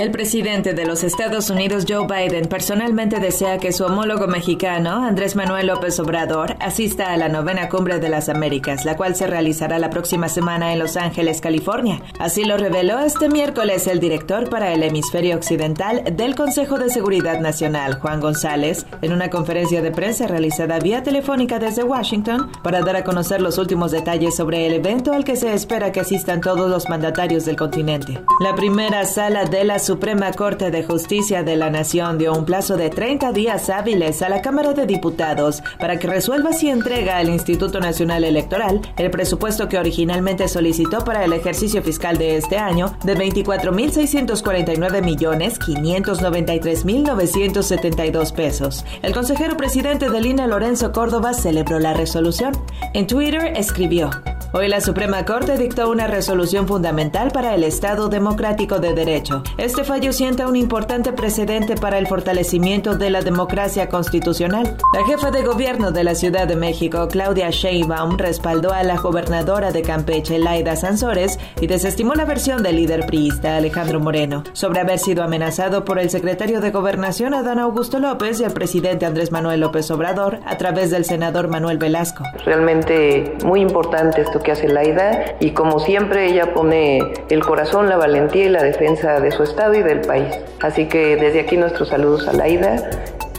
El presidente de los Estados Unidos, Joe Biden, personalmente desea que su homólogo mexicano, Andrés Manuel López Obrador, asista a la novena cumbre de las Américas, la cual se realizará la próxima semana en Los Ángeles, California. Así lo reveló este miércoles el director para el hemisferio occidental del Consejo de Seguridad Nacional, Juan González, en una conferencia de prensa realizada vía telefónica desde Washington para dar a conocer los últimos detalles sobre el evento al que se espera que asistan todos los mandatarios del continente. La primera sala de la Suprema Corte de Justicia de la Nación dio un plazo de 30 días hábiles a la Cámara de Diputados para que resuelva si entrega al Instituto Nacional Electoral el presupuesto que originalmente solicitó para el ejercicio fiscal de este año de 24.649 millones 593.972 pesos. El consejero presidente de Lina Lorenzo Córdoba celebró la resolución. En Twitter escribió: Hoy la Suprema Corte dictó una resolución fundamental para el Estado democrático de derecho. Este fallo sienta un importante precedente para el fortalecimiento de la democracia constitucional. La jefa de gobierno de la Ciudad de México, Claudia Sheinbaum, respaldó a la gobernadora de Campeche, Laida Sansores, y desestimó la versión del líder priista, Alejandro Moreno, sobre haber sido amenazado por el secretario de Gobernación, Adán Augusto López, y el presidente Andrés Manuel López Obrador, a través del senador Manuel Velasco. Realmente muy importante esto que hace Laida y como siempre ella pone el corazón, la valentía y la defensa de su estado y del país. Así que desde aquí nuestros saludos a Laida,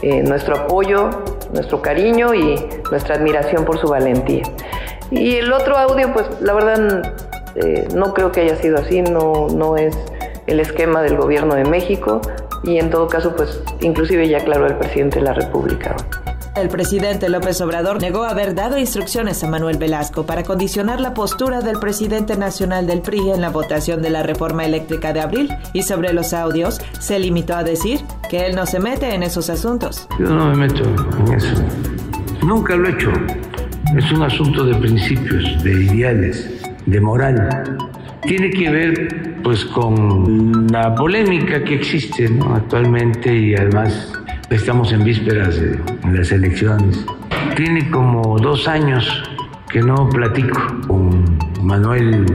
eh, nuestro apoyo, nuestro cariño y nuestra admiración por su valentía. Y el otro audio, pues la verdad eh, no creo que haya sido así, no, no es el esquema del gobierno de México y en todo caso, pues inclusive ya aclaró el presidente de la República. El presidente López Obrador negó haber dado instrucciones a Manuel Velasco para condicionar la postura del presidente nacional del PRI en la votación de la reforma eléctrica de abril y sobre los audios se limitó a decir que él no se mete en esos asuntos. Yo no me meto en eso. Nunca lo he hecho. Es un asunto de principios, de ideales, de moral. Tiene que ver pues con la polémica que existe actualmente y además Estamos en vísperas de las elecciones. Tiene como dos años que no platico con Manuel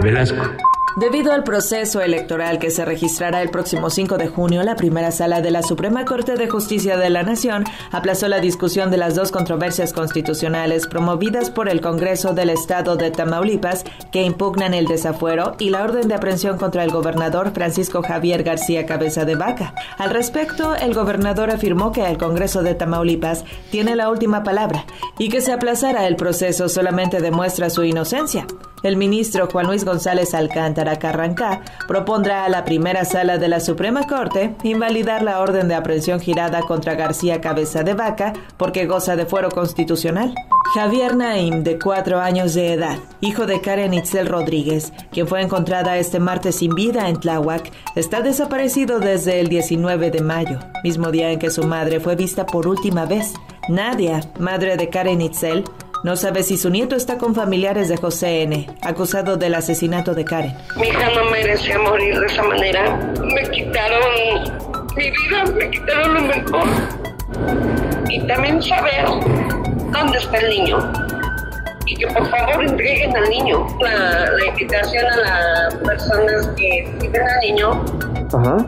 Velasco. Debido al proceso electoral que se registrará el próximo 5 de junio, la primera sala de la Suprema Corte de Justicia de la Nación aplazó la discusión de las dos controversias constitucionales promovidas por el Congreso del Estado de Tamaulipas que impugnan el desafuero y la orden de aprehensión contra el gobernador Francisco Javier García Cabeza de Vaca. Al respecto, el gobernador afirmó que el Congreso de Tamaulipas tiene la última palabra y que se aplazara el proceso solamente demuestra su inocencia. El ministro Juan Luis González Alcántara Carrancá propondrá a la primera sala de la Suprema Corte invalidar la orden de aprehensión girada contra García Cabeza de Vaca porque goza de fuero constitucional. Javier Naim, de cuatro años de edad, hijo de Karen Itzel Rodríguez, quien fue encontrada este martes sin vida en Tláhuac, está desaparecido desde el 19 de mayo, mismo día en que su madre fue vista por última vez. Nadia, madre de Karen Itzel, no sabe si su nieto está con familiares de José N., acusado del asesinato de Karen. Mi hija no merecía morir de esa manera. Me quitaron mi vida, me quitaron lo mejor. Y también saber dónde está el niño. Y que por favor entreguen al niño. La, invitación a las personas que piden al niño,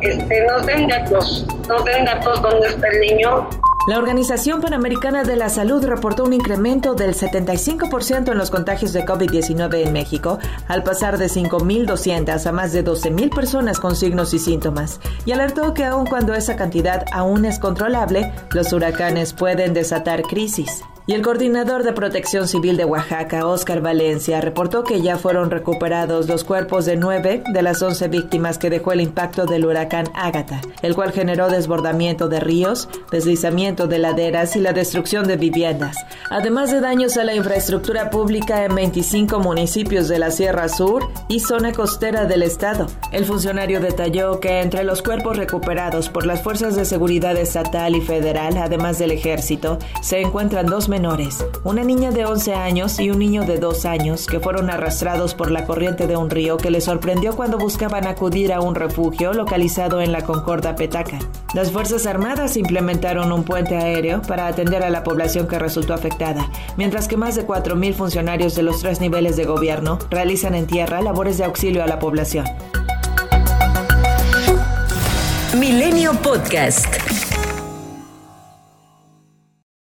Este, nos den datos, nos den datos dónde está el niño la Organización Panamericana de la Salud reportó un incremento del 75% en los contagios de COVID-19 en México, al pasar de 5.200 a más de 12.000 personas con signos y síntomas, y alertó que aun cuando esa cantidad aún es controlable, los huracanes pueden desatar crisis. Y el coordinador de Protección Civil de Oaxaca, Oscar Valencia, reportó que ya fueron recuperados los cuerpos de nueve de las once víctimas que dejó el impacto del huracán Ágata, el cual generó desbordamiento de ríos, deslizamiento de laderas y la destrucción de viviendas, además de daños a la infraestructura pública en 25 municipios de la Sierra Sur y zona costera del estado. El funcionario detalló que entre los cuerpos recuperados por las fuerzas de seguridad estatal y federal, además del ejército, se encuentran dos menores, una niña de 11 años y un niño de 2 años, que fueron arrastrados por la corriente de un río que les sorprendió cuando buscaban acudir a un refugio localizado en la Concorda Petaca. Las Fuerzas Armadas implementaron un puente aéreo para atender a la población que resultó afectada, mientras que más de 4.000 funcionarios de los tres niveles de gobierno realizan en tierra labores de auxilio a la población. Milenio Podcast.